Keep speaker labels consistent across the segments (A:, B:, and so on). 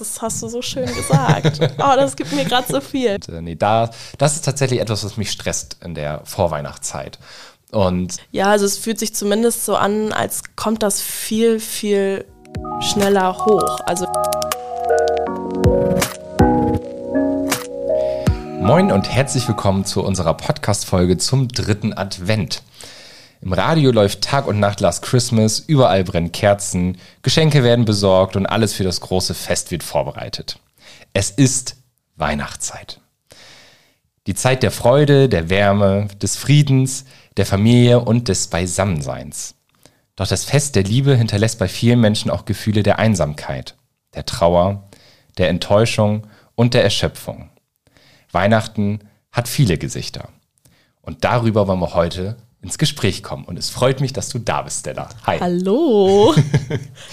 A: Das hast du so schön gesagt. Oh, das gibt mir gerade so viel.
B: Und, äh, nee, da, das ist tatsächlich etwas, was mich stresst in der Vorweihnachtszeit. Und
A: Ja, also es fühlt sich zumindest so an, als kommt das viel, viel schneller hoch. Also
B: Moin und herzlich willkommen zu unserer Podcast-Folge zum dritten Advent. Im Radio läuft Tag und Nacht Last Christmas, überall brennen Kerzen, Geschenke werden besorgt und alles für das große Fest wird vorbereitet. Es ist Weihnachtszeit. Die Zeit der Freude, der Wärme, des Friedens, der Familie und des Beisammenseins. Doch das Fest der Liebe hinterlässt bei vielen Menschen auch Gefühle der Einsamkeit, der Trauer, der Enttäuschung und der Erschöpfung. Weihnachten hat viele Gesichter. Und darüber wollen wir heute ins Gespräch kommen. Und es freut mich, dass du da bist, Stella. Hi.
A: Hallo.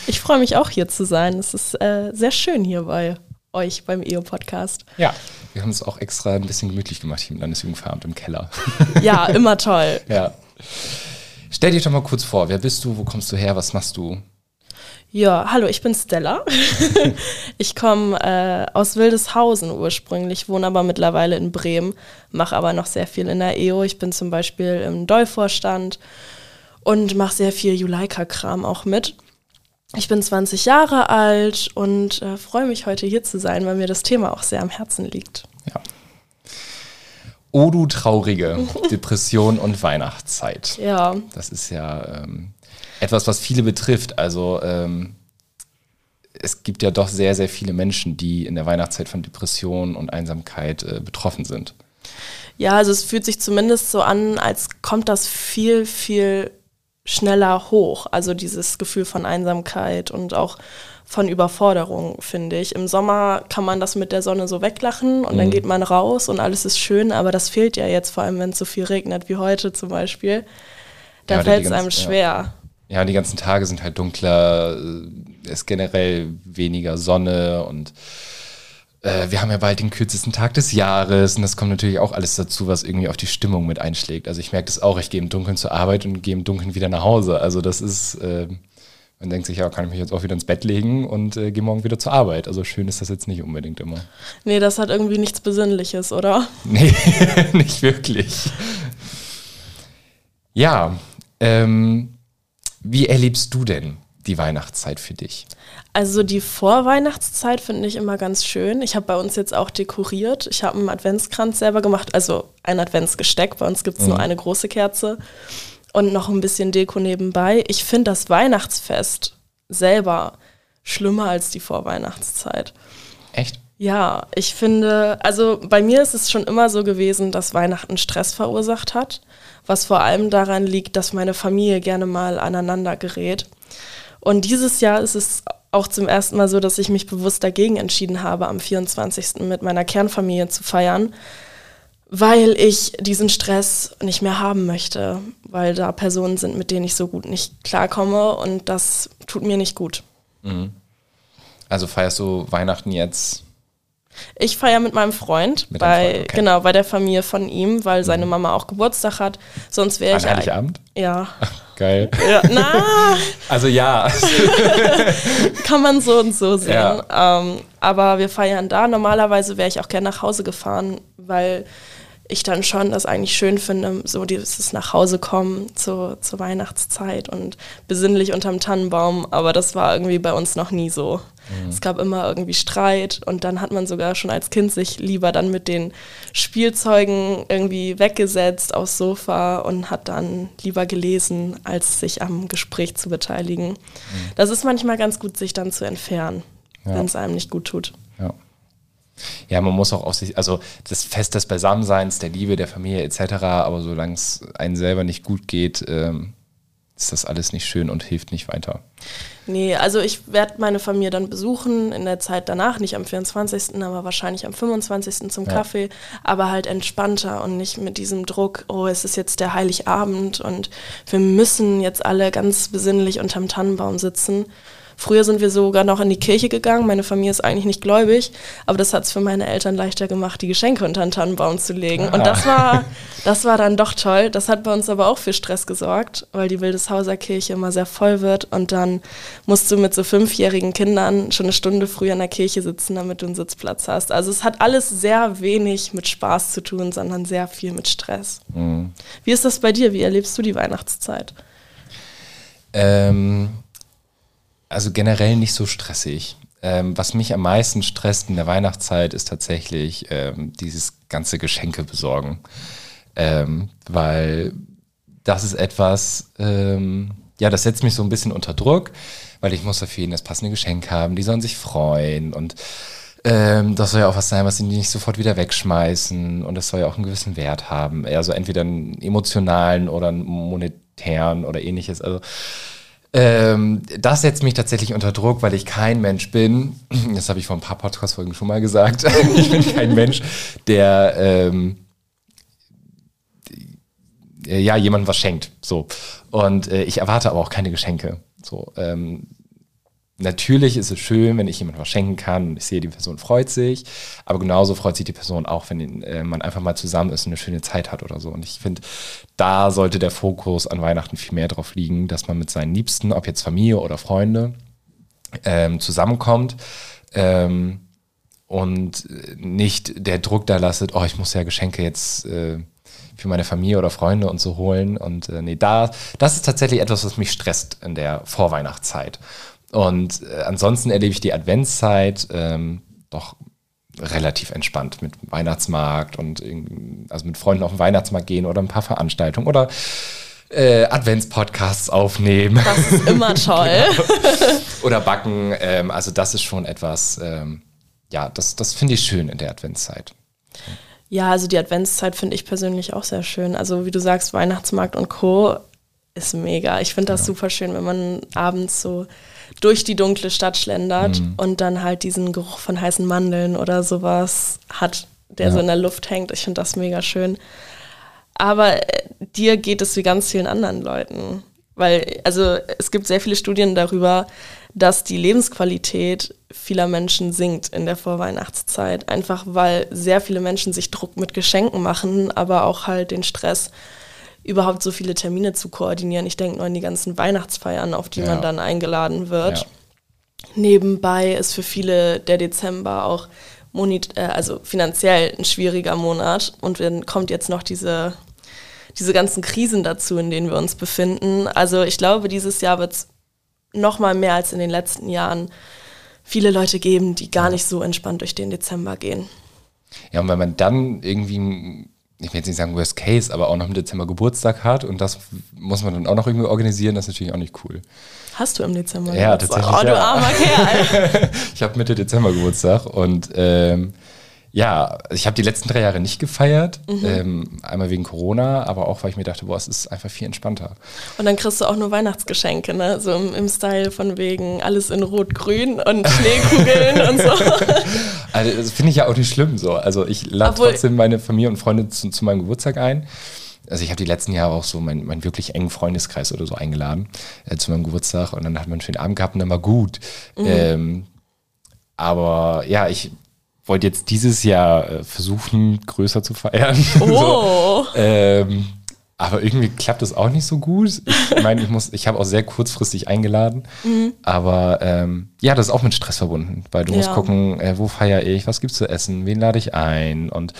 A: Ich freue mich auch hier zu sein. Es ist äh, sehr schön hier bei euch beim EO-Podcast.
B: Ja, wir haben es auch extra ein bisschen gemütlich gemacht hier im Landesjugendveramt im Keller.
A: Ja, immer toll.
B: ja. Stell dich doch mal kurz vor, wer bist du, wo kommst du her, was machst du?
A: Ja, hallo, ich bin Stella. ich komme äh, aus Wildeshausen ursprünglich, wohne aber mittlerweile in Bremen, mache aber noch sehr viel in der EO. Ich bin zum Beispiel im Doll-Vorstand und mache sehr viel Juleika-Kram auch mit. Ich bin 20 Jahre alt und äh, freue mich heute hier zu sein, weil mir das Thema auch sehr am Herzen liegt.
B: Ja. O du traurige Depression und Weihnachtszeit.
A: Ja,
B: Das ist ja ähm, etwas, was viele betrifft. Also ähm, es gibt ja doch sehr, sehr viele Menschen, die in der Weihnachtszeit von Depression und Einsamkeit äh, betroffen sind.
A: Ja, also es fühlt sich zumindest so an, als kommt das viel, viel schneller hoch. Also dieses Gefühl von Einsamkeit und auch von Überforderung, finde ich. Im Sommer kann man das mit der Sonne so weglachen und dann geht man raus und alles ist schön, aber das fehlt ja jetzt, vor allem wenn es so viel regnet wie heute zum Beispiel. Da
B: Ja,
A: fällt es einem schwer.
B: Ja, die ganzen Tage sind halt dunkler, äh, ist generell weniger Sonne und äh, wir haben ja bald den kürzesten Tag des Jahres und das kommt natürlich auch alles dazu, was irgendwie auf die Stimmung mit einschlägt. Also ich merke das auch, ich gehe im Dunkeln zur Arbeit und gehe im Dunkeln wieder nach Hause. Also das ist, äh, man denkt sich, ja, kann ich mich jetzt auch wieder ins Bett legen und äh, gehe morgen wieder zur Arbeit. Also schön ist das jetzt nicht unbedingt immer.
A: Nee, das hat irgendwie nichts Besinnliches, oder?
B: Nee, nicht wirklich. Ja, ähm, wie erlebst du denn die Weihnachtszeit für dich?
A: Also die Vorweihnachtszeit finde ich immer ganz schön. Ich habe bei uns jetzt auch dekoriert. Ich habe einen Adventskranz selber gemacht, also ein Adventsgesteck. Bei uns gibt es nur eine große Kerze und noch ein bisschen Deko nebenbei. Ich finde das Weihnachtsfest selber schlimmer als die Vorweihnachtszeit.
B: Echt?
A: Ja, ich finde, also bei mir ist es schon immer so gewesen, dass Weihnachten Stress verursacht hat, was vor allem daran liegt, dass meine Familie gerne mal aneinander gerät. Und dieses Jahr ist es auch zum ersten Mal so, dass ich mich bewusst dagegen entschieden habe, am 24. mit meiner Kernfamilie zu feiern, weil ich diesen Stress nicht mehr haben möchte, weil da Personen sind, mit denen ich so gut nicht klarkomme und das tut mir nicht gut.
B: Also feierst du Weihnachten jetzt?
A: Ich feiere mit meinem Freund,
B: Mit
A: bei,
B: Freund, okay.
A: genau, bei der Familie von ihm, weil seine Mama auch Geburtstag hat. Sonst wäre
B: An
A: ich ja-
B: Heiligabend?
A: Ja.
B: Geil.
A: ja. Na,
B: Also ja.
A: kann man so und so sehen.
B: Ja.
A: Ähm, aber wir feiern da. Normalerweise wäre ich auch gerne nach Hause gefahren, weil ich dann schon das eigentlich schön finde, so dieses nach Hause kommen zu, zur Weihnachtszeit und besinnlich unterm Tannenbaum. Aber das war irgendwie bei uns noch nie so. Es gab immer irgendwie Streit und dann hat man sogar schon als Kind sich lieber dann mit den Spielzeugen irgendwie weggesetzt aufs Sofa und hat dann lieber gelesen, als sich am Gespräch zu beteiligen. Das ist manchmal ganz gut, sich dann zu entfernen,
B: Ja.
A: wenn es einem nicht gut tut.
B: ja. Ja, man muss auch auf sich, also das Fest des Beisammenseins, der Liebe, der Familie etc., aber solange es einem selber nicht gut geht, ähm, ist das alles nicht schön und hilft nicht weiter.
A: Nee, also ich werde meine Familie dann besuchen in der Zeit danach, nicht am 24., aber wahrscheinlich am 25. zum
B: Ja.
A: Kaffee, aber halt entspannter und nicht mit diesem Druck, oh, es ist jetzt der Heiligabend und wir müssen jetzt alle ganz besinnlich unterm Tannenbaum sitzen, Früher sind wir sogar noch in die Kirche gegangen. Meine Familie ist eigentlich nicht gläubig, aber das hat es für meine Eltern leichter gemacht, die Geschenke unter den Tannenbaum zu legen. Und das war, das war dann doch toll. Das hat bei uns aber auch für Stress gesorgt, weil die Wildeshauser Kirche immer sehr voll wird und dann musst du mit so fünfjährigen Kindern schon eine Stunde früher in der Kirche sitzen, damit du einen Sitzplatz hast. Also es hat alles sehr wenig mit Spaß zu tun, sondern sehr viel mit Stress. Mhm. Wie ist das bei dir? Wie erlebst du die Weihnachtszeit?
B: Ähm, also generell nicht so stressig. Ähm, was mich am meisten stresst in der Weihnachtszeit ist tatsächlich ähm, dieses ganze Geschenke besorgen. Ähm, weil das ist etwas, ähm, ja, das setzt mich so ein bisschen unter Druck, weil ich muss für jeden das passende Geschenk haben, die sollen sich freuen und ähm, das soll ja auch was sein, was sie nicht sofort wieder wegschmeißen und das soll ja auch einen gewissen Wert haben. Also entweder einen emotionalen oder einen monetären oder ähnliches. Also ähm, das setzt mich tatsächlich unter Druck, weil ich kein Mensch bin. Das habe ich vor ein paar Podcast-Folgen schon mal gesagt. ich bin kein Mensch, der ähm, ja jemandem was schenkt. So und äh, ich erwarte aber auch keine Geschenke. So ähm, Natürlich ist es schön, wenn ich jemandem was schenken kann und ich sehe, die Person freut sich, aber genauso freut sich die Person auch, wenn äh, man einfach mal zusammen ist und eine schöne Zeit hat oder so. Und ich finde, da sollte der Fokus an Weihnachten viel mehr drauf liegen, dass man mit seinen Liebsten, ob jetzt Familie oder Freunde, ähm, zusammenkommt ähm, und nicht der Druck da lastet, oh, ich muss ja Geschenke jetzt äh, für meine Familie oder Freunde und so holen. Und äh, nee, da, das ist tatsächlich etwas, was mich stresst in der Vorweihnachtszeit. Und äh, ansonsten erlebe ich die Adventszeit ähm, doch relativ entspannt mit Weihnachtsmarkt und also mit Freunden auf den Weihnachtsmarkt gehen oder ein paar Veranstaltungen oder äh, Adventspodcasts aufnehmen.
A: Das ist immer toll. genau.
B: Oder backen. Ähm, also das ist schon etwas, ähm, ja, das, das finde ich schön in der Adventszeit.
A: Ja, also die Adventszeit finde ich persönlich auch sehr schön. Also wie du sagst, Weihnachtsmarkt und Co. ist mega. Ich finde das ja. super schön, wenn man abends so durch die dunkle Stadt schlendert mhm. und dann halt diesen Geruch von heißen Mandeln oder sowas hat, der ja. so in der Luft hängt. Ich finde das mega schön. Aber äh, dir geht es wie ganz vielen anderen Leuten. Weil, also es gibt sehr viele Studien darüber, dass die Lebensqualität vieler Menschen sinkt in der Vorweihnachtszeit. Einfach weil sehr viele Menschen sich Druck mit Geschenken machen, aber auch halt den Stress überhaupt so viele Termine zu koordinieren. Ich denke nur an die ganzen Weihnachtsfeiern, auf die ja. man dann eingeladen wird. Ja. Nebenbei ist für viele der Dezember auch äh, also finanziell ein schwieriger Monat und dann kommt jetzt noch diese, diese ganzen Krisen dazu, in denen wir uns befinden. Also ich glaube, dieses Jahr wird es noch mal mehr als in den letzten Jahren viele Leute geben, die gar nicht so entspannt durch den Dezember gehen.
B: Ja, und wenn man dann irgendwie ich will jetzt nicht sagen Worst Case, aber auch noch im Dezember Geburtstag hat und das muss man dann auch noch irgendwie organisieren, das ist natürlich auch nicht cool.
A: Hast du im Dezember
B: ja, Geburtstag? Tatsächlich,
A: oh, du armer Kerl.
B: ich habe Mitte Dezember Geburtstag und ähm, ja, ich habe die letzten drei Jahre nicht gefeiert. Mhm. Ähm, einmal wegen Corona, aber auch, weil ich mir dachte, boah, es ist einfach viel entspannter.
A: Und dann kriegst du auch nur Weihnachtsgeschenke, ne? So im, im Style von wegen alles in Rot-Grün und Schneekugeln und so.
B: Also, das finde ich ja auch nicht schlimm so. Also ich lade trotzdem meine Familie und Freunde zu, zu meinem Geburtstag ein. Also ich habe die letzten Jahre auch so meinen mein wirklich engen Freundeskreis oder so eingeladen äh, zu meinem Geburtstag und dann hat man einen schönen Abend gehabt und dann war gut. Mhm. Ähm, aber ja, ich wollte jetzt dieses Jahr äh, versuchen, größer zu feiern. Oh. so, ähm, aber irgendwie klappt das auch nicht so gut. Ich meine, ich muss, ich habe auch sehr kurzfristig eingeladen. Mhm. Aber ähm, ja, das ist auch mit Stress verbunden, weil du ja. musst gucken, äh, wo feiere ich, was gibt's zu essen, wen lade ich ein und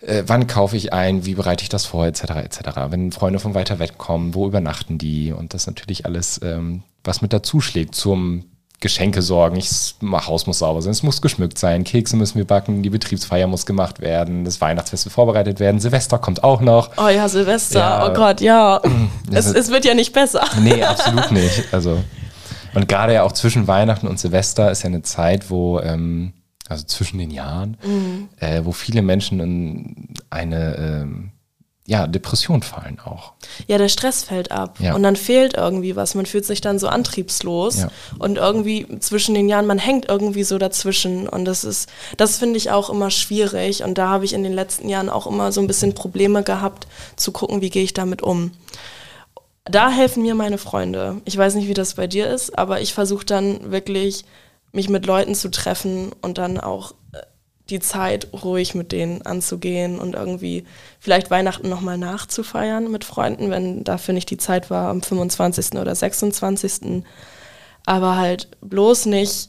B: äh, wann kaufe ich ein, wie bereite ich das vor, etc. etc. Wenn Freunde von weiter weg kommen, wo übernachten die? Und das natürlich alles, ähm, was mit dazu schlägt zum Geschenke sorgen, ich, das Haus muss sauber sein, es muss geschmückt sein, Kekse müssen wir backen, die Betriebsfeier muss gemacht werden, das Weihnachtsfest wird vorbereitet werden, Silvester kommt auch noch.
A: Oh ja, Silvester, ja, oh Gott, ja. es, es wird ja nicht besser.
B: Nee, absolut nicht. Also, und gerade ja auch zwischen Weihnachten und Silvester ist ja eine Zeit, wo, ähm, also zwischen den Jahren, mhm. äh, wo viele Menschen in eine ähm, ja, Depression fallen auch.
A: Ja, der Stress fällt ab ja. und dann fehlt irgendwie was. Man fühlt sich dann so antriebslos ja. und irgendwie zwischen den Jahren, man hängt irgendwie so dazwischen und das ist, das finde ich auch immer schwierig und da habe ich in den letzten Jahren auch immer so ein bisschen Probleme gehabt zu gucken, wie gehe ich damit um. Da helfen mir meine Freunde. Ich weiß nicht, wie das bei dir ist, aber ich versuche dann wirklich, mich mit Leuten zu treffen und dann auch äh, die Zeit ruhig mit denen anzugehen und irgendwie vielleicht Weihnachten nochmal nachzufeiern mit Freunden, wenn dafür nicht die Zeit war am 25. oder 26. Aber halt bloß nicht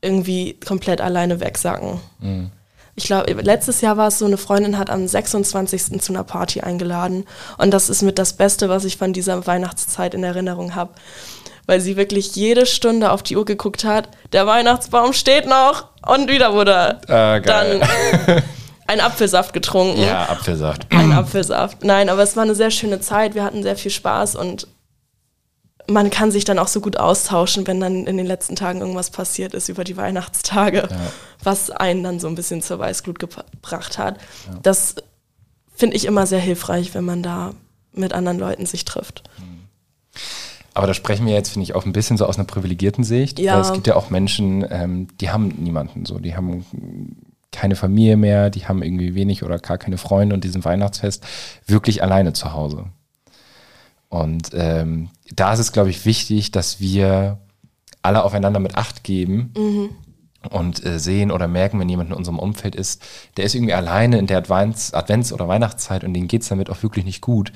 A: irgendwie komplett alleine wegsacken. Mhm. Ich glaube, letztes Jahr war es so, eine Freundin hat am 26. zu einer Party eingeladen. Und das ist mit das Beste, was ich von dieser Weihnachtszeit in Erinnerung habe. Weil sie wirklich jede Stunde auf die Uhr geguckt hat, der Weihnachtsbaum steht noch und wieder wurde äh, dann ein Apfelsaft getrunken.
B: Ja, Apfelsaft.
A: Ein Apfelsaft. Nein, aber es war eine sehr schöne Zeit. Wir hatten sehr viel Spaß und man kann sich dann auch so gut austauschen, wenn dann in den letzten Tagen irgendwas passiert ist über die Weihnachtstage, ja. was einen dann so ein bisschen zur Weißglut gebracht hat. Ja. Das finde ich immer sehr hilfreich, wenn man da mit anderen Leuten sich trifft.
B: Aber da sprechen wir jetzt, finde ich, auch ein bisschen so aus einer privilegierten Sicht. Ja. Weil es gibt ja auch Menschen, ähm, die haben niemanden so, die haben keine Familie mehr, die haben irgendwie wenig oder gar keine Freunde und diesen Weihnachtsfest wirklich alleine zu Hause. Und ähm, da ist es, glaube ich, wichtig, dass wir alle aufeinander mit Acht geben mhm. und äh, sehen oder merken, wenn jemand in unserem Umfeld ist, der ist irgendwie alleine in der Advents-, Advents oder Weihnachtszeit und denen geht es damit auch wirklich nicht gut,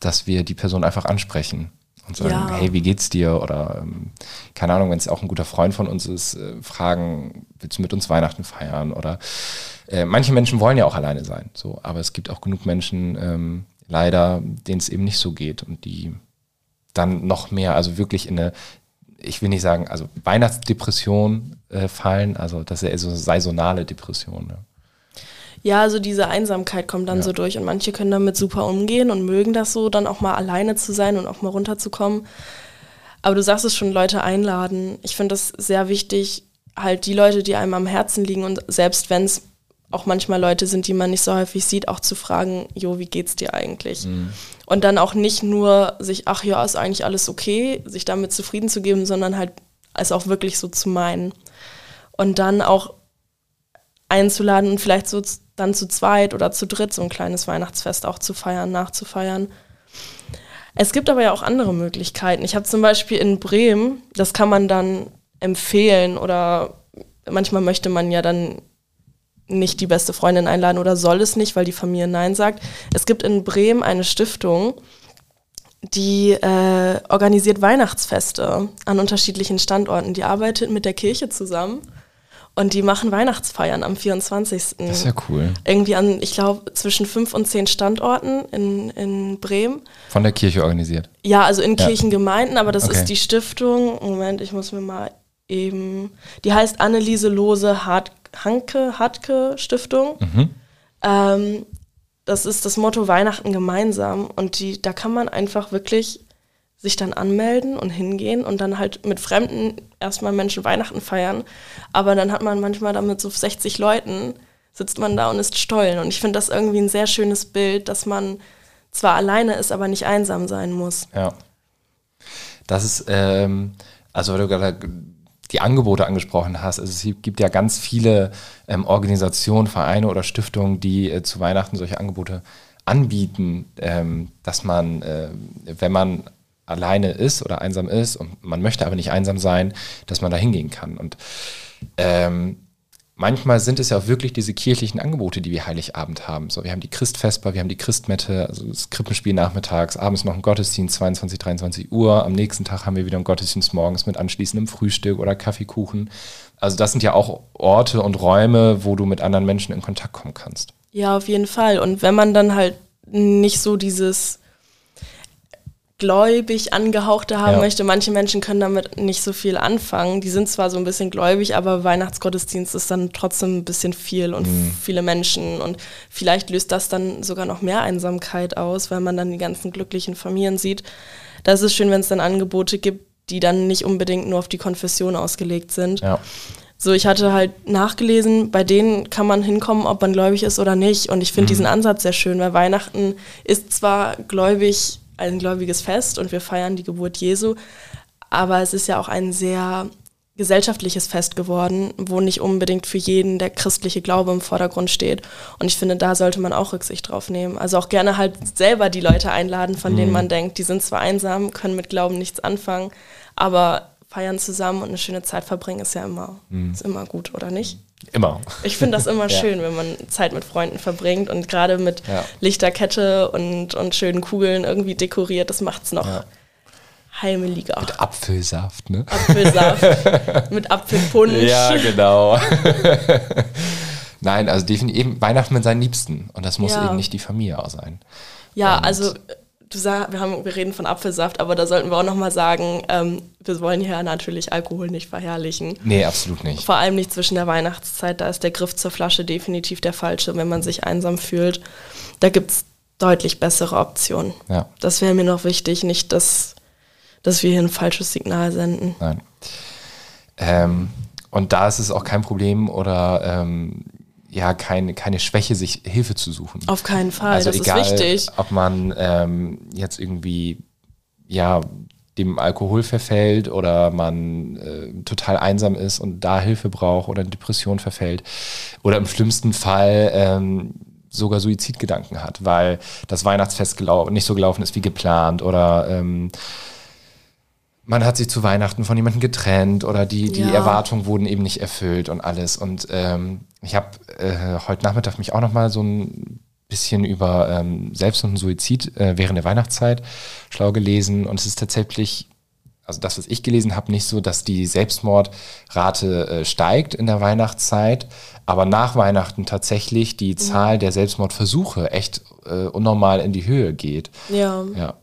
B: dass wir die Person einfach ansprechen und sagen, ja. hey, wie geht's dir? Oder ähm, keine Ahnung, wenn es auch ein guter Freund von uns ist, äh, fragen, willst du mit uns Weihnachten feiern? Oder äh, manche Menschen wollen ja auch alleine sein, so, aber es gibt auch genug Menschen, ähm, leider, denen es eben nicht so geht und die dann noch mehr, also wirklich in eine, ich will nicht sagen, also Weihnachtsdepression äh, fallen, also das ist ja so saisonale Depression. Ne?
A: Ja, also diese Einsamkeit kommt dann ja. so durch und manche können damit super umgehen und mögen das so, dann auch mal alleine zu sein und auch mal runterzukommen. Aber du sagst es schon, Leute einladen. Ich finde das sehr wichtig, halt die Leute, die einem am Herzen liegen und selbst wenn es auch manchmal Leute sind, die man nicht so häufig sieht, auch zu fragen, jo, wie geht's dir eigentlich? Mhm. Und dann auch nicht nur sich, ach ja, ist eigentlich alles okay, sich damit zufrieden zu geben, sondern halt es auch wirklich so zu meinen. Und dann auch einzuladen und vielleicht so dann zu zweit oder zu dritt so ein kleines Weihnachtsfest auch zu feiern, nachzufeiern. Es gibt aber ja auch andere Möglichkeiten. Ich habe zum Beispiel in Bremen, das kann man dann empfehlen oder manchmal möchte man ja dann nicht die beste Freundin einladen oder soll es nicht, weil die Familie Nein sagt. Es gibt in Bremen eine Stiftung, die äh, organisiert Weihnachtsfeste an unterschiedlichen Standorten. Die arbeitet mit der Kirche zusammen und die machen Weihnachtsfeiern am 24.
B: Das ist ja cool.
A: Irgendwie an, ich glaube, zwischen fünf und zehn Standorten in, in Bremen.
B: Von der Kirche organisiert?
A: Ja, also in ja. Kirchengemeinden, aber das okay. ist die Stiftung. Moment, ich muss mir mal eben. Die heißt Anneliese Lose Hart Hanke Hartke Stiftung. Mhm. Ähm, das ist das Motto Weihnachten gemeinsam und die, da kann man einfach wirklich sich dann anmelden und hingehen und dann halt mit Fremden erstmal Menschen Weihnachten feiern. Aber dann hat man manchmal damit so 60 Leuten, sitzt man da und ist stollen. Und ich finde das irgendwie ein sehr schönes Bild, dass man zwar alleine ist, aber nicht einsam sein muss.
B: Ja. Das ist, ähm, also weil du gerade die Angebote angesprochen hast. Also es gibt ja ganz viele ähm, Organisationen, Vereine oder Stiftungen, die äh, zu Weihnachten solche Angebote anbieten, ähm, dass man, äh, wenn man alleine ist oder einsam ist und man möchte aber nicht einsam sein, dass man da hingehen kann. Und ähm, manchmal sind es ja auch wirklich diese kirchlichen Angebote, die wir Heiligabend haben. So, wir haben die Christfesper, wir haben die Christmette, also das Krippenspiel nachmittags, abends noch ein Gottesdienst, 22, 23 Uhr. Am nächsten Tag haben wir wieder einen Gottesdienst morgens mit anschließendem Frühstück oder Kaffeekuchen. Also das sind ja auch Orte und Räume, wo du mit anderen Menschen in Kontakt kommen kannst.
A: Ja, auf jeden Fall. Und wenn man dann halt nicht so dieses gläubig angehauchte haben ja. möchte. Manche Menschen können damit nicht so viel anfangen. Die sind zwar so ein bisschen gläubig, aber Weihnachtsgottesdienst ist dann trotzdem ein bisschen viel und mhm. viele Menschen. Und vielleicht löst das dann sogar noch mehr Einsamkeit aus, weil man dann die ganzen glücklichen Familien sieht. Da ist schön, wenn es dann Angebote gibt, die dann nicht unbedingt nur auf die Konfession ausgelegt sind. Ja. So, ich hatte halt nachgelesen, bei denen kann man hinkommen, ob man gläubig ist oder nicht. Und ich finde mhm. diesen Ansatz sehr schön, weil Weihnachten ist zwar gläubig ein gläubiges Fest und wir feiern die Geburt Jesu. Aber es ist ja auch ein sehr gesellschaftliches Fest geworden, wo nicht unbedingt für jeden der christliche Glaube im Vordergrund steht. Und ich finde, da sollte man auch Rücksicht drauf nehmen. Also auch gerne halt selber die Leute einladen, von mhm. denen man denkt, die sind zwar einsam, können mit Glauben nichts anfangen, aber feiern zusammen und eine schöne Zeit verbringen ist ja immer, mhm. ist immer gut, oder nicht?
B: Immer.
A: Ich finde das immer ja. schön, wenn man Zeit mit Freunden verbringt und gerade mit ja. Lichterkette und, und schönen Kugeln irgendwie dekoriert, das macht es noch ja heimeliger.
B: Mit Apfelsaft, ne?
A: Apfelsaft. mit Apfelpunsch.
B: Ja, genau. Nein, also definitiv Weihnachten mit seinen Liebsten. Und das muss eben nicht die Familie auch sein.
A: Ja, und also du sag, wir, haben, wir reden von Apfelsaft, aber da sollten wir auch nochmal sagen, ähm, wir wollen hier natürlich Alkohol nicht verherrlichen.
B: Nee, absolut nicht.
A: Vor allem nicht zwischen der Weihnachtszeit, da ist der Griff zur Flasche definitiv der falsche, wenn man sich einsam fühlt. Da gibt es deutlich bessere Optionen. Ja. Das wäre mir noch wichtig, nicht, dass dass wir hier ein falsches Signal senden.
B: Nein. Ähm, und da ist es auch kein Problem oder ähm, ja keine, keine Schwäche, sich Hilfe zu suchen.
A: Auf keinen Fall, also das egal, ist wichtig.
B: Ob man ähm, jetzt irgendwie ja dem Alkohol verfällt oder man äh, total einsam ist und da Hilfe braucht oder in Depression verfällt oder im schlimmsten Fall ähm, sogar Suizidgedanken hat, weil das Weihnachtsfest nicht so gelaufen ist wie geplant oder ähm, man hat sich zu Weihnachten von jemandem getrennt oder die, die ja. Erwartungen wurden eben nicht erfüllt und alles. Und ähm, ich habe äh, heute Nachmittag mich auch noch mal so ein bisschen über ähm, Selbst- und Suizid äh, während der Weihnachtszeit schlau gelesen. Und es ist tatsächlich, also das, was ich gelesen habe, nicht so, dass die Selbstmordrate äh, steigt in der Weihnachtszeit, aber nach Weihnachten tatsächlich die mhm. Zahl der Selbstmordversuche echt äh, unnormal in die Höhe geht.
A: Ja. Ja.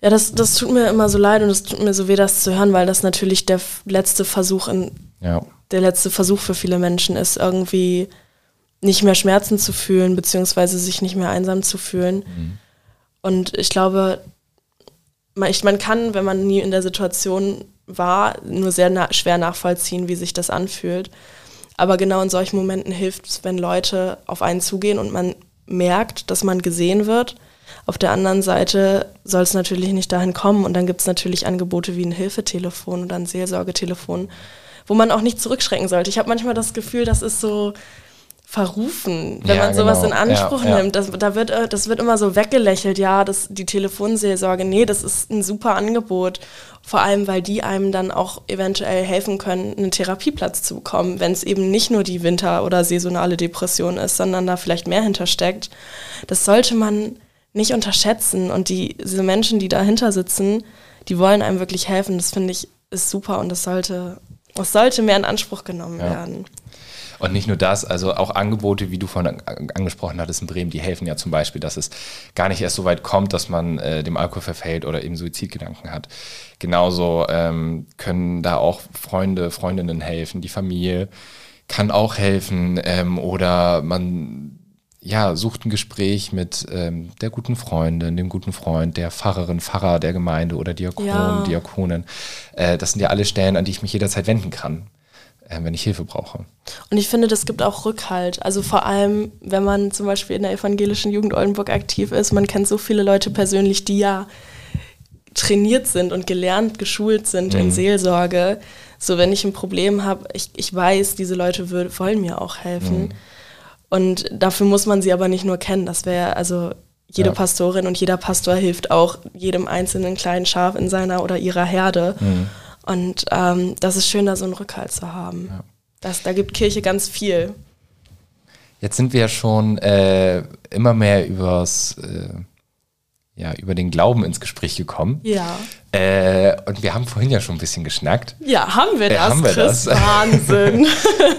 A: Ja, das, das tut mir immer so leid und es tut mir so weh, das zu hören, weil das natürlich der letzte Versuch in ja. der letzte Versuch für viele Menschen ist, irgendwie nicht mehr Schmerzen zu fühlen, beziehungsweise sich nicht mehr einsam zu fühlen. Mhm. Und ich glaube, man, ich, man kann, wenn man nie in der Situation war, nur sehr na schwer nachvollziehen, wie sich das anfühlt. Aber genau in solchen Momenten hilft es, wenn Leute auf einen zugehen und man merkt, dass man gesehen wird auf der anderen Seite soll es natürlich nicht dahin kommen und dann gibt es natürlich Angebote wie ein Hilfetelefon oder ein Seelsorgetelefon, wo man auch nicht zurückschrecken sollte. Ich habe manchmal das Gefühl, das ist so verrufen, wenn ja, man sowas genau. in Anspruch ja, nimmt. Das, da wird, äh, das wird immer so weggelächelt, ja, das, die Telefonseelsorge, nee, das ist ein super Angebot. Vor allem, weil die einem dann auch eventuell helfen können, einen Therapieplatz zu bekommen, wenn es eben nicht nur die Winter- oder saisonale Depression ist, sondern da vielleicht mehr hintersteckt. Das sollte man nicht unterschätzen. Und die, diese Menschen, die dahinter sitzen, die wollen einem wirklich helfen. Das finde ich ist super und das sollte, das sollte mehr in Anspruch genommen ja. werden.
B: Und nicht nur das, also auch Angebote, wie du vorhin angesprochen hattest in Bremen, die helfen ja zum Beispiel, dass es gar nicht erst so weit kommt, dass man äh, dem Alkohol verfällt oder eben Suizidgedanken hat. Genauso ähm, können da auch Freunde, Freundinnen helfen, die Familie kann auch helfen ähm, oder man ja, sucht ein Gespräch mit ähm, der guten Freundin, dem guten Freund, der Pfarrerin, Pfarrer der Gemeinde oder Diakon, ja. Diakonin. Äh, das sind ja alle Stellen, an die ich mich jederzeit wenden kann, äh, wenn ich Hilfe brauche.
A: Und ich finde, das gibt auch Rückhalt. Also vor allem, wenn man zum Beispiel in der evangelischen Jugend Oldenburg aktiv ist, man kennt so viele Leute persönlich, die ja trainiert sind und gelernt, geschult sind mhm. in Seelsorge. So, wenn ich ein Problem habe, ich, ich weiß, diese Leute wollen mir auch helfen. Mhm. Und dafür muss man sie aber nicht nur kennen. Das wäre also jede ja. Pastorin und jeder Pastor hilft auch jedem einzelnen kleinen Schaf in seiner oder ihrer Herde. Mhm. Und ähm, das ist schön, da so einen Rückhalt zu haben. Ja. Das, da gibt Kirche ganz viel.
B: Jetzt sind wir ja schon äh, immer mehr übers, äh, ja, über den Glauben ins Gespräch gekommen.
A: Ja.
B: Äh, und wir haben vorhin ja schon ein bisschen geschnackt.
A: Ja, haben wir
B: äh,
A: das,
B: haben wir Chris?
A: Das. Wahnsinn.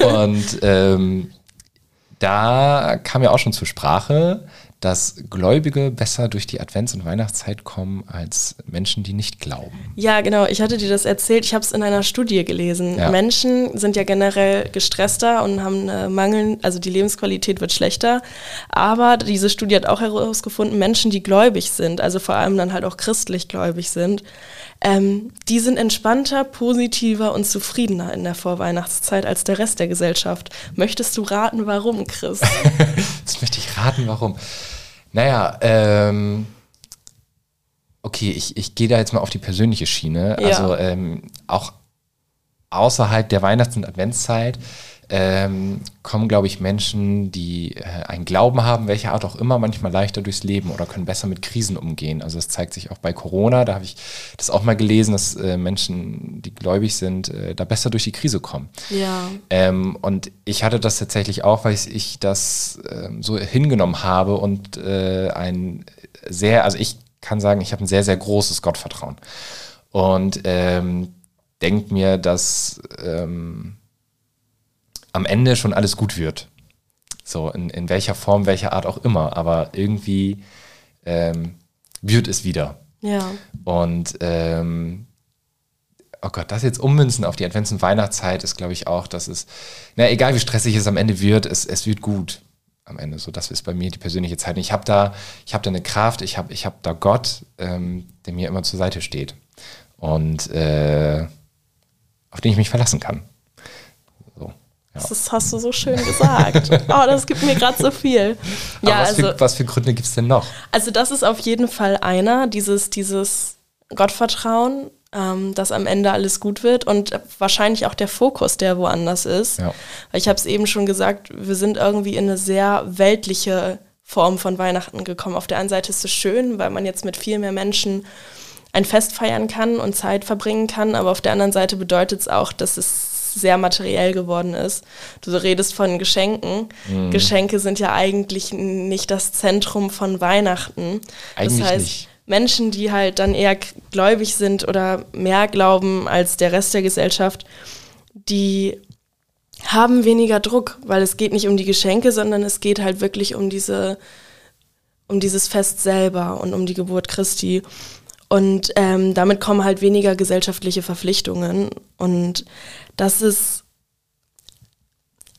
B: und ähm, da kam ja auch schon zur Sprache, dass Gläubige besser durch die Advents- und Weihnachtszeit kommen als Menschen, die nicht glauben.
A: Ja, genau. Ich hatte dir das erzählt. Ich habe es in einer Studie gelesen. Ja. Menschen sind ja generell gestresster und haben eine Mangel, also die Lebensqualität wird schlechter. Aber diese Studie hat auch herausgefunden, Menschen, die gläubig sind, also vor allem dann halt auch christlich gläubig sind, ähm, die sind entspannter, positiver und zufriedener in der Vorweihnachtszeit als der Rest der Gesellschaft. Möchtest du raten, warum, Chris?
B: Jetzt möchte ich raten, warum. Naja, ähm, okay, ich, ich gehe da jetzt mal auf die persönliche Schiene. Ja. Also ähm, auch außerhalb der Weihnachts- und Adventszeit ähm, kommen, glaube ich, Menschen, die äh, einen Glauben haben, welcher Art auch immer, manchmal leichter durchs Leben oder können besser mit Krisen umgehen. Also das zeigt sich auch bei Corona. Da habe ich das auch mal gelesen, dass äh, Menschen, die gläubig sind, äh, da besser durch die Krise kommen.
A: Ja.
B: Ähm, und ich hatte das tatsächlich auch, weil ich das ähm, so hingenommen habe und äh, ein sehr, also ich kann sagen, ich habe ein sehr, sehr großes Gottvertrauen. Und ähm, denkt mir, dass ähm, am Ende schon alles gut wird. So, in, in welcher Form, welcher Art auch immer, aber irgendwie ähm, wird es wieder.
A: Ja.
B: Und ähm, oh Gott, das jetzt ummünzen auf die Advents- und Weihnachtszeit ist, glaube ich, auch, dass es, na egal wie stressig es am Ende wird, es, es wird gut am Ende. So, das ist bei mir die persönliche Zeit. Und ich habe da, ich habe da eine Kraft, ich habe ich hab da Gott, ähm, der mir immer zur Seite steht. Und äh, auf den ich mich verlassen kann.
A: Das hast du so schön gesagt. oh, das gibt mir gerade so viel.
B: Ja, was, also, für, was für Gründe gibt es denn noch?
A: Also das ist auf jeden Fall einer, dieses, dieses Gottvertrauen, ähm, dass am Ende alles gut wird und wahrscheinlich auch der Fokus, der woanders ist. Ja. Weil ich habe es eben schon gesagt, wir sind irgendwie in eine sehr weltliche Form von Weihnachten gekommen. Auf der einen Seite ist es schön, weil man jetzt mit viel mehr Menschen ein Fest feiern kann und Zeit verbringen kann, aber auf der anderen Seite bedeutet es auch, dass es sehr materiell geworden ist. Du redest von Geschenken. Mhm. Geschenke sind ja eigentlich nicht das Zentrum von Weihnachten.
B: Eigentlich
A: das heißt,
B: nicht.
A: Menschen, die halt dann eher gläubig sind oder mehr glauben als der Rest der Gesellschaft, die haben weniger Druck, weil es geht nicht um die Geschenke, sondern es geht halt wirklich um diese, um dieses Fest selber und um die Geburt Christi. Und ähm, damit kommen halt weniger gesellschaftliche Verpflichtungen. Und das ist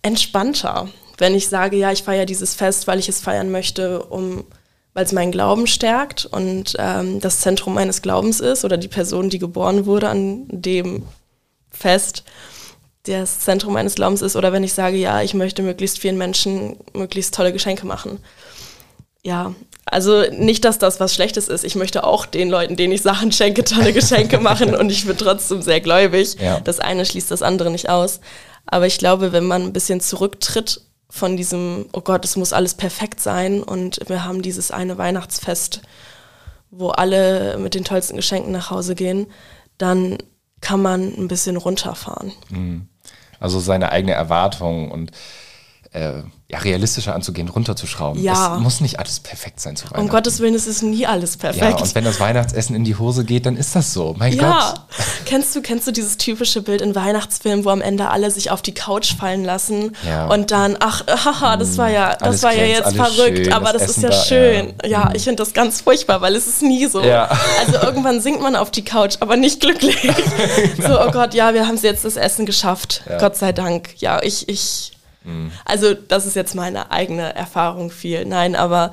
A: entspannter, wenn ich sage, ja, ich feiere dieses Fest, weil ich es feiern möchte, um weil es meinen Glauben stärkt und ähm, das Zentrum meines Glaubens ist oder die Person, die geboren wurde an dem Fest, das Zentrum meines Glaubens ist, oder wenn ich sage, ja, ich möchte möglichst vielen Menschen möglichst tolle Geschenke machen. Ja, also nicht, dass das was Schlechtes ist. Ich möchte auch den Leuten, denen ich Sachen schenke, tolle Geschenke machen und ich bin trotzdem sehr gläubig. Ja. Das eine schließt das andere nicht aus. Aber ich glaube, wenn man ein bisschen zurücktritt von diesem, oh Gott, es muss alles perfekt sein und wir haben dieses eine Weihnachtsfest, wo alle mit den tollsten Geschenken nach Hause gehen, dann kann man ein bisschen runterfahren.
B: Mhm. Also seine eigene Erwartung und äh, ja, realistischer anzugehen, runterzuschrauben.
A: Ja.
B: Es muss nicht alles perfekt sein zu Weihnachten.
A: Um Gottes Willen, es ist nie alles perfekt.
B: Ja, und wenn das Weihnachtsessen in die Hose geht, dann ist das so. Mein ja. Gott.
A: Kennst du, kennst du dieses typische Bild in Weihnachtsfilmen, wo am Ende alle sich auf die Couch fallen lassen ja. und dann, ach, haha, das war ja, das alles war ja jetzt verrückt, schön, aber das, das ist ja da, schön. Ja, ja ich finde das ganz furchtbar, weil es ist nie so. Ja. Also irgendwann sinkt man auf die Couch, aber nicht glücklich. genau. So, oh Gott, ja, wir haben es jetzt das Essen geschafft. Gott sei Dank. Ja, ich, ich Mhm. Also das ist jetzt meine eigene Erfahrung viel. Nein, aber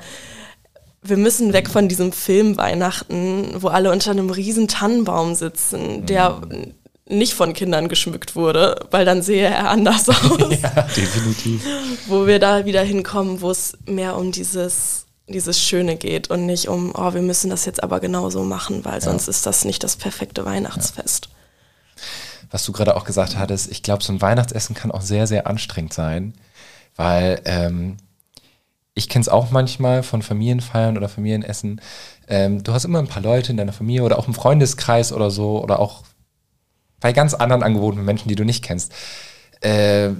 A: wir müssen weg von diesem Film Weihnachten, wo alle unter einem riesen Tannenbaum sitzen, der mhm. nicht von Kindern geschmückt wurde, weil dann sehe er anders aus.
B: ja, definitiv.
A: Wo wir da wieder hinkommen, wo es mehr um dieses dieses Schöne geht und nicht um, oh, wir müssen das jetzt aber genauso machen, weil ja. sonst ist das nicht das perfekte Weihnachtsfest. Ja
B: was du gerade auch gesagt hattest, ich glaube, so ein Weihnachtsessen kann auch sehr, sehr anstrengend sein, weil ähm, ich kenne es auch manchmal von Familienfeiern oder Familienessen. Ähm, du hast immer ein paar Leute in deiner Familie oder auch im Freundeskreis oder so oder auch bei ganz anderen angewohnten Menschen, die du nicht kennst. Äh,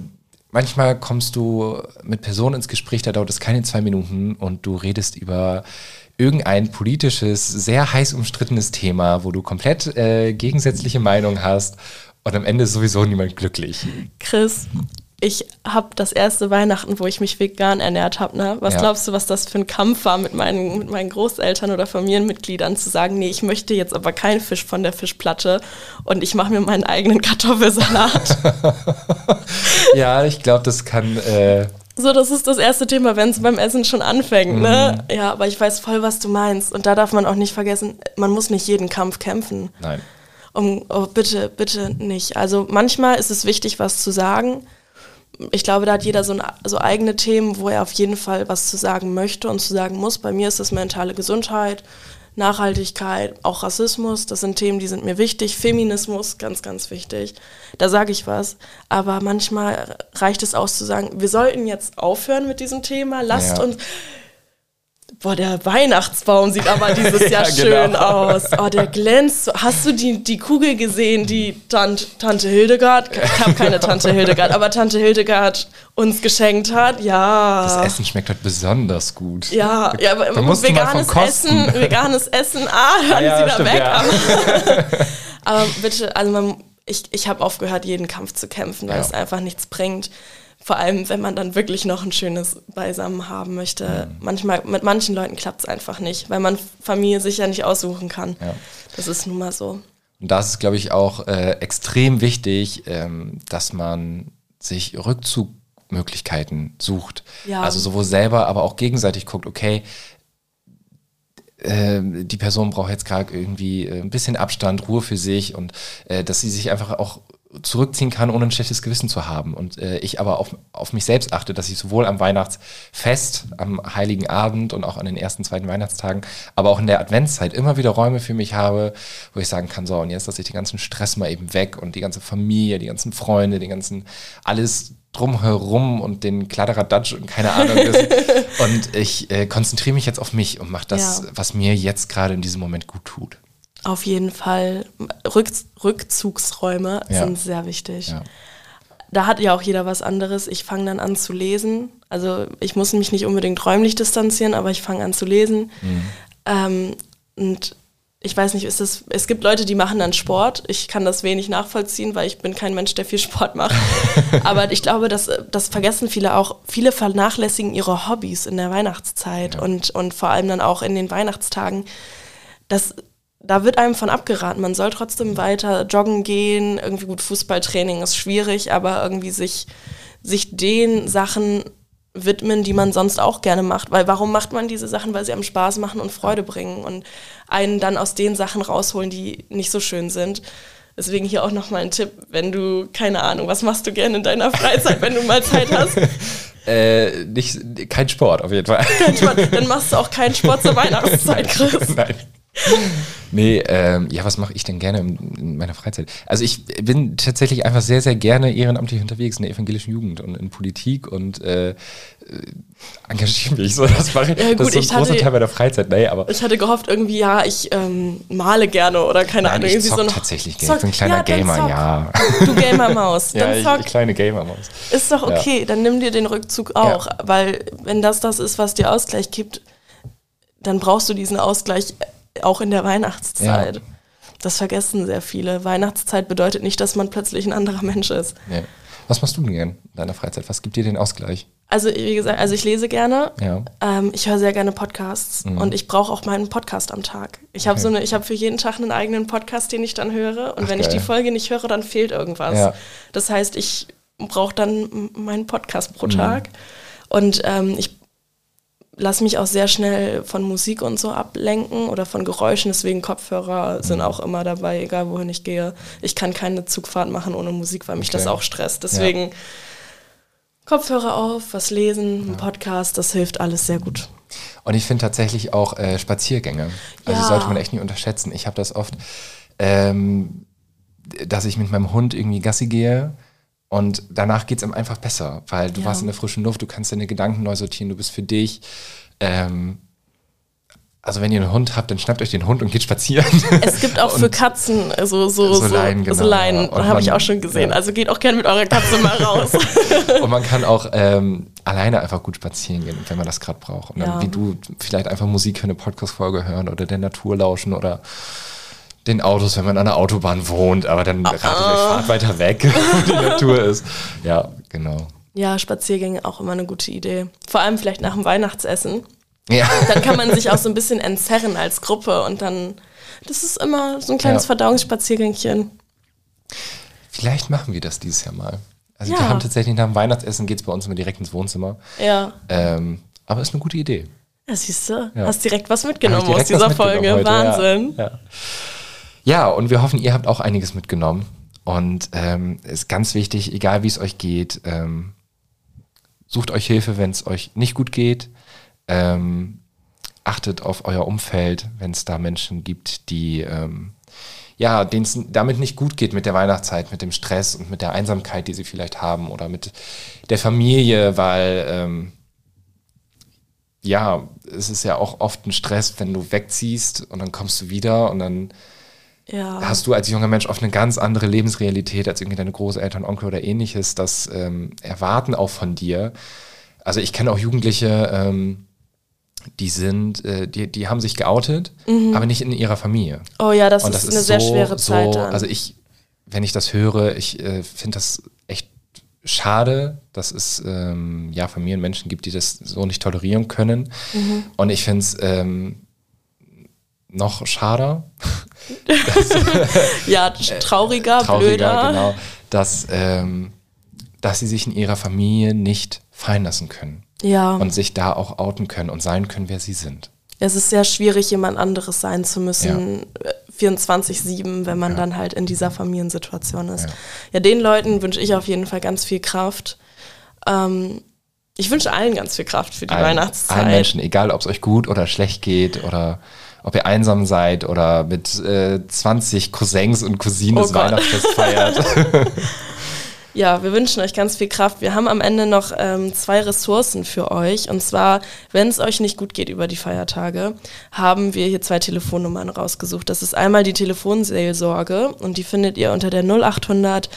B: manchmal kommst du mit Personen ins Gespräch, da dauert es keine zwei Minuten und du redest über irgendein politisches, sehr heiß umstrittenes Thema, wo du komplett äh, gegensätzliche Meinungen hast und am Ende ist sowieso niemand glücklich.
A: Chris, ich habe das erste Weihnachten, wo ich mich vegan ernährt habe. Ne? Was ja. glaubst du, was das für ein Kampf war mit meinen, mit meinen Großeltern oder Familienmitgliedern, zu sagen, nee, ich möchte jetzt aber keinen Fisch von der Fischplatte und ich mache mir meinen eigenen Kartoffelsalat.
B: ja, ich glaube, das kann. Äh
A: so, das ist das erste Thema, wenn es beim Essen schon anfängt, ne? mhm. ne? Ja, aber ich weiß voll, was du meinst. Und da darf man auch nicht vergessen, man muss nicht jeden Kampf kämpfen.
B: Nein
A: um, oh, bitte, bitte nicht. Also manchmal ist es wichtig, was zu sagen. Ich glaube, da hat jeder so, ein, so eigene Themen, wo er auf jeden Fall was zu sagen möchte und zu sagen muss. Bei mir ist es mentale Gesundheit, Nachhaltigkeit, auch Rassismus, das sind Themen, die sind mir wichtig. Feminismus, ganz, ganz wichtig. Da sage ich was. Aber manchmal reicht es aus zu sagen, wir sollten jetzt aufhören mit diesem Thema. Lasst
B: Ja.
A: uns. Boah, der Weihnachtsbaum sieht aber dieses
B: Ja,
A: Jahr schön
B: genau.
A: aus. Oh, der glänzt. so. Hast du die, die Kugel gesehen, die Tant, Tante Hildegard, ich habe keine Tante Hildegard, aber Tante Hildegard uns geschenkt hat? Ja.
B: Das Essen schmeckt heute besonders gut.
A: Ja, ja, aber veganes. Essen, veganes Essen, ah, hören
B: ja,
A: Sie da
B: stimmt,
A: weg. Aber, aber bitte, also man, ich, ich habe aufgehört, jeden Kampf zu kämpfen, weil es einfach nichts bringt. Vor allem, wenn man dann wirklich noch ein schönes Beisammen haben möchte.
B: Mhm.
A: Manchmal, mit manchen Leuten klappt es einfach nicht, weil man Familie sich ja nicht aussuchen kann.
B: Ja.
A: Das ist nun mal so.
B: Und da ist es, glaube ich, auch äh, extrem wichtig, ähm, dass man sich Rückzugmöglichkeiten sucht.
A: Ja.
B: Also sowohl selber, aber auch gegenseitig guckt, okay, äh, die Person braucht jetzt gerade irgendwie äh, ein bisschen Abstand, Ruhe für sich und äh, dass sie sich einfach auch zurückziehen kann, ohne ein schlechtes Gewissen zu haben. Und äh, ich aber auf, auf mich selbst achte, dass ich sowohl am Weihnachtsfest, am Heiligen Abend und auch an den ersten, zweiten Weihnachtstagen, aber auch in der Adventszeit immer wieder Räume für mich habe, wo ich sagen kann, so, und jetzt lasse ich den ganzen Stress mal eben weg und die ganze Familie, die ganzen Freunde, den ganzen, alles drumherum und den Kladderadatsch und keine Ahnung. Und ich äh, konzentriere mich jetzt auf mich und mache das,
A: Ja.
B: was mir jetzt gerade in diesem Moment gut tut.
A: Auf jeden Fall. Rück, Rückzugsräume
B: Ja.
A: sind sehr wichtig.
B: Ja.
A: da hat ja auch jeder was anderes. Ich fange dann an zu lesen. Also ich muss mich nicht unbedingt räumlich distanzieren, aber ich fange an zu lesen. Ähm, und ich weiß nicht, ist das, es gibt Leute, die machen dann Sport. Ich kann das wenig nachvollziehen, weil ich bin kein Mensch, der viel Sport macht. aber ich glaube, das, das vergessen viele auch. Viele vernachlässigen ihre Hobbys in der Weihnachtszeit und, und vor allem dann auch in den Weihnachtstagen. Das, da wird einem von abgeraten. Man soll trotzdem weiter joggen gehen. Irgendwie gut, Fußballtraining ist schwierig, aber irgendwie sich, sich den Sachen widmen, die man sonst auch gerne macht. Weil warum macht man diese Sachen? Weil sie einem Spaß machen und Freude bringen und einen dann aus den Sachen rausholen, die nicht so schön sind. Deswegen hier auch nochmal ein Tipp, wenn du, keine Ahnung, was machst du gerne in deiner Freizeit, wenn du mal Zeit hast?
B: Äh, nicht, kein Sport auf jeden Fall.
A: Kein Sport. Dann machst du auch keinen Sport zur Weihnachtszeit, Chris.
B: Nein. Nee, ähm, ja, was mache ich denn gerne in, in meiner Freizeit? Also ich bin tatsächlich einfach sehr, sehr gerne ehrenamtlich unterwegs in der evangelischen Jugend und in Politik und äh, äh, engagiere mich so. Das, mache ich,
A: Ja, gut,
B: das ist so ein großer
A: hatte-
B: Teil meiner Freizeit. Nee, aber
A: Ich hatte gehofft, irgendwie, ja, ich ähm, male gerne oder keine
B: Nein,
A: Ahnung.
B: ich zock
A: so
B: tatsächlich gerne. Ich bin ein kleiner
A: ja,
B: Gamer,
A: zock.
B: ja.
A: Du Gamer-Maus.
B: Ja, ich, ich kleine Gamer-Maus.
A: Ist doch okay, dann nimm dir den Rückzug auch.
B: Ja.
A: Weil wenn das das ist, was dir Ausgleich gibt, dann brauchst du diesen Ausgleich auch in der Weihnachtszeit.
B: Ja.
A: Das vergessen sehr viele. Weihnachtszeit bedeutet nicht, dass man plötzlich ein anderer Mensch ist.
B: Nee. Was machst du denn gern in deiner Freizeit? Was gibt dir den Ausgleich?
A: Also wie gesagt, also ich lese gerne.
B: Ja.
A: Ähm, ich höre sehr gerne Podcasts und ich brauche auch meinen Podcast am Tag. Ich habe
B: Mhm. Okay.
A: so eine, ich habe für jeden Tag einen eigenen Podcast, den ich dann höre. Und
B: Ach,
A: wenn ich die
B: geil.
A: Folge nicht höre, dann fehlt irgendwas.
B: Ja.
A: Das heißt, ich brauche dann meinen Podcast
B: Mhm.
A: pro Tag. Und ähm, ich lasse mich auch sehr schnell von Musik und so ablenken oder von Geräuschen. Deswegen Kopfhörer
B: Mhm.
A: sind auch immer dabei, egal wohin ich gehe. Ich kann keine Zugfahrt machen ohne Musik, weil mich
B: Okay.
A: das auch stresst. Deswegen Kopfhörer auf, was lesen, ein Podcast, das hilft alles sehr gut.
B: Und ich finde tatsächlich auch äh, Spaziergänge. Also
A: Ja.
B: sollte man echt nie unterschätzen. Ich habe das oft, ähm, dass ich mit meinem Hund irgendwie Gassi gehe und danach geht es ihm einfach besser, weil du
A: Ja.
B: warst in der frischen Luft, du kannst deine Gedanken neu sortieren, du bist für dich. Ähm, also wenn ihr einen Hund habt, dann schnappt euch den Hund und geht spazieren.
A: Es gibt auch für Katzen äh, so, so,
B: So Leinen, genau,
A: so Leinen.
B: Und
A: habe ich auch schon gesehen.
B: ja.
A: Also geht auch gerne mit eurer Katze mal raus.
B: und man kann auch ähm, alleine einfach gut spazieren gehen, wenn man das gerade braucht. Und dann,
A: Ja.
B: wie du, vielleicht einfach Musik für eine Podcast-Folge hören oder der Natur lauschen oder den Autos, wenn man an der Autobahn wohnt, aber dann
A: Ah.
B: rate ich euch, fahrt weiter weg, wo die Natur ist. Ja, genau.
A: ja, Spaziergänge auch immer eine gute Idee. Vor allem vielleicht nach dem Weihnachtsessen.
B: Ja.
A: Dann kann man sich auch so ein bisschen entzerren als Gruppe und dann, das ist immer so ein kleines
B: Ja.
A: Verdauungsspaziergängchen.
B: Vielleicht machen wir das dieses Jahr mal. Also
A: Ja.
B: wir haben tatsächlich nach dem Weihnachtsessen geht es bei uns immer direkt ins Wohnzimmer.
A: Ja.
B: Ähm, aber ist eine gute Idee.
A: Ja, siehst du,
B: Ja.
A: hast direkt was mitgenommen aus
B: direkt was
A: dieser Folge.
B: heute,
A: Wahnsinn.
B: Ja, ja. Ja, und wir hoffen, ihr habt auch einiges mitgenommen. Und ähm, ist ganz wichtig, egal wie es euch geht, ähm, sucht euch Hilfe, wenn es euch nicht gut geht. Ähm, achtet auf euer Umfeld, wenn es da Menschen gibt, die ähm, ja, denen es damit nicht gut geht mit der Weihnachtszeit, mit dem Stress und mit der Einsamkeit, die sie vielleicht haben oder mit der Familie, weil ähm, ja, es ist ja auch oft ein Stress, wenn du wegziehst und dann kommst du wieder und dann ja. hast du als junger Mensch oft eine ganz andere Lebensrealität als irgendwie deine Großeltern, Onkel oder ähnliches. Das ähm, erwarten auch von dir. Also ich kenne auch Jugendliche, ähm, die sind, äh, die, die haben sich geoutet, mhm. aber nicht in ihrer Familie.
A: Oh ja, das, das ist, eine sehr schwere Zeit.
B: So, also ich, wenn ich das höre, ich äh, finde das echt schade, dass es ähm, ja Familienmenschen gibt, die das so nicht tolerieren können. Mhm. Und ich finde es ähm, noch schade.
A: ja, trauriger, trauriger, blöder. Genau,
B: dass, ähm, dass sie sich in ihrer Familie nicht fallen lassen können.
A: Ja.
B: Und sich da auch outen können und sein können, wer sie sind.
A: Es ist sehr schwierig, jemand anderes sein zu müssen, ja. 24-7, wenn man ja. dann halt in dieser Familiensituation ist. Ja, ja den Leuten wünsche ich auf jeden Fall ganz viel Kraft. Ähm, ich wünsche allen ganz viel Kraft für die allen, Weihnachtszeit.
B: Allen Menschen, egal ob es euch gut oder schlecht geht oder ob ihr einsam seid oder mit äh, 20 Cousins und Cousinen oh das Weihnachtsfest feiert.
A: Ja, wir wünschen euch ganz viel Kraft. Wir haben am Ende noch ähm, zwei Ressourcen für euch. Und zwar, wenn es euch nicht gut geht über die Feiertage, haben wir hier zwei Telefonnummern rausgesucht. Das ist einmal die Telefonseelsorge und die findet ihr unter der 0800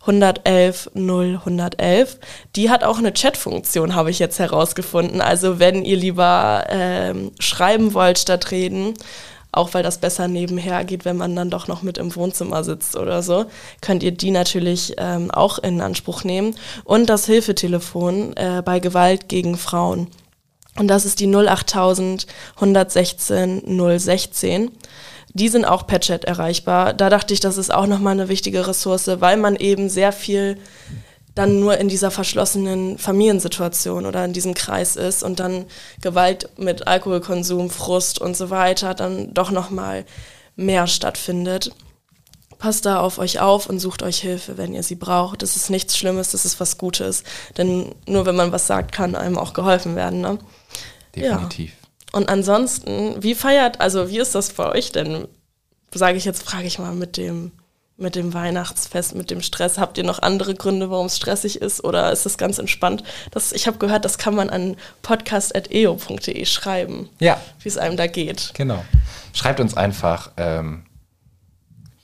A: 111 0111. Die hat auch eine Chatfunktion, habe ich jetzt herausgefunden. Also wenn ihr lieber ähm, schreiben wollt statt reden, auch weil das besser nebenher geht, wenn man dann doch noch mit im Wohnzimmer sitzt oder so, könnt ihr die natürlich ähm, auch in Anspruch nehmen. Und das Hilfetelefon äh, bei Gewalt gegen Frauen. Und das ist die 08000 116 016. Die sind auch per Chat erreichbar. Da dachte ich, das ist auch nochmal eine wichtige Ressource, weil man eben sehr viel dann nur in dieser verschlossenen Familiensituation oder in diesem Kreis ist und dann Gewalt mit Alkoholkonsum, Frust und so weiter dann doch noch mal mehr stattfindet. Passt da auf euch auf und sucht euch Hilfe, wenn ihr sie braucht. Das ist nichts Schlimmes, das ist was Gutes. Denn nur wenn man was sagt, kann einem auch geholfen werden. Ne?
B: Definitiv. Ja.
A: Und ansonsten, wie feiert, also wie ist das bei euch denn? Sage ich jetzt, frage ich mal mit dem mit dem Weihnachtsfest, mit dem Stress? Habt ihr noch andere Gründe, warum es stressig ist oder ist es ganz entspannt? Das, ich habe gehört, das kann man an podcast.eo.de schreiben,
B: ja.
A: wie es einem da geht.
B: Genau. Schreibt uns einfach, ähm,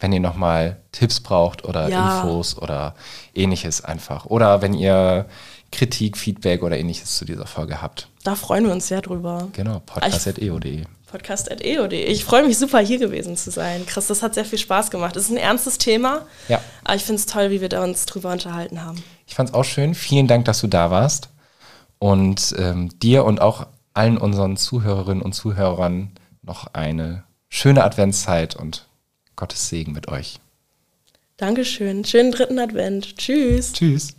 B: wenn ihr nochmal Tipps braucht oder ja. Infos oder ähnliches einfach. Oder wenn ihr Kritik, Feedback oder ähnliches zu dieser Folge habt.
A: Da freuen wir uns sehr drüber.
B: Genau, podcast.eo.de
A: podcast.eo.de. Ich freue mich super, hier gewesen zu sein. Chris, das hat sehr viel Spaß gemacht. Es ist ein ernstes Thema,
B: ja.
A: aber ich finde es toll, wie wir da uns drüber unterhalten haben.
B: Ich fand es auch schön. Vielen Dank, dass du da warst. Und ähm, dir und auch allen unseren Zuhörerinnen und Zuhörern noch eine schöne Adventszeit und Gottes Segen mit euch.
A: Dankeschön. Schönen dritten Advent. Tschüss.
B: Tschüss.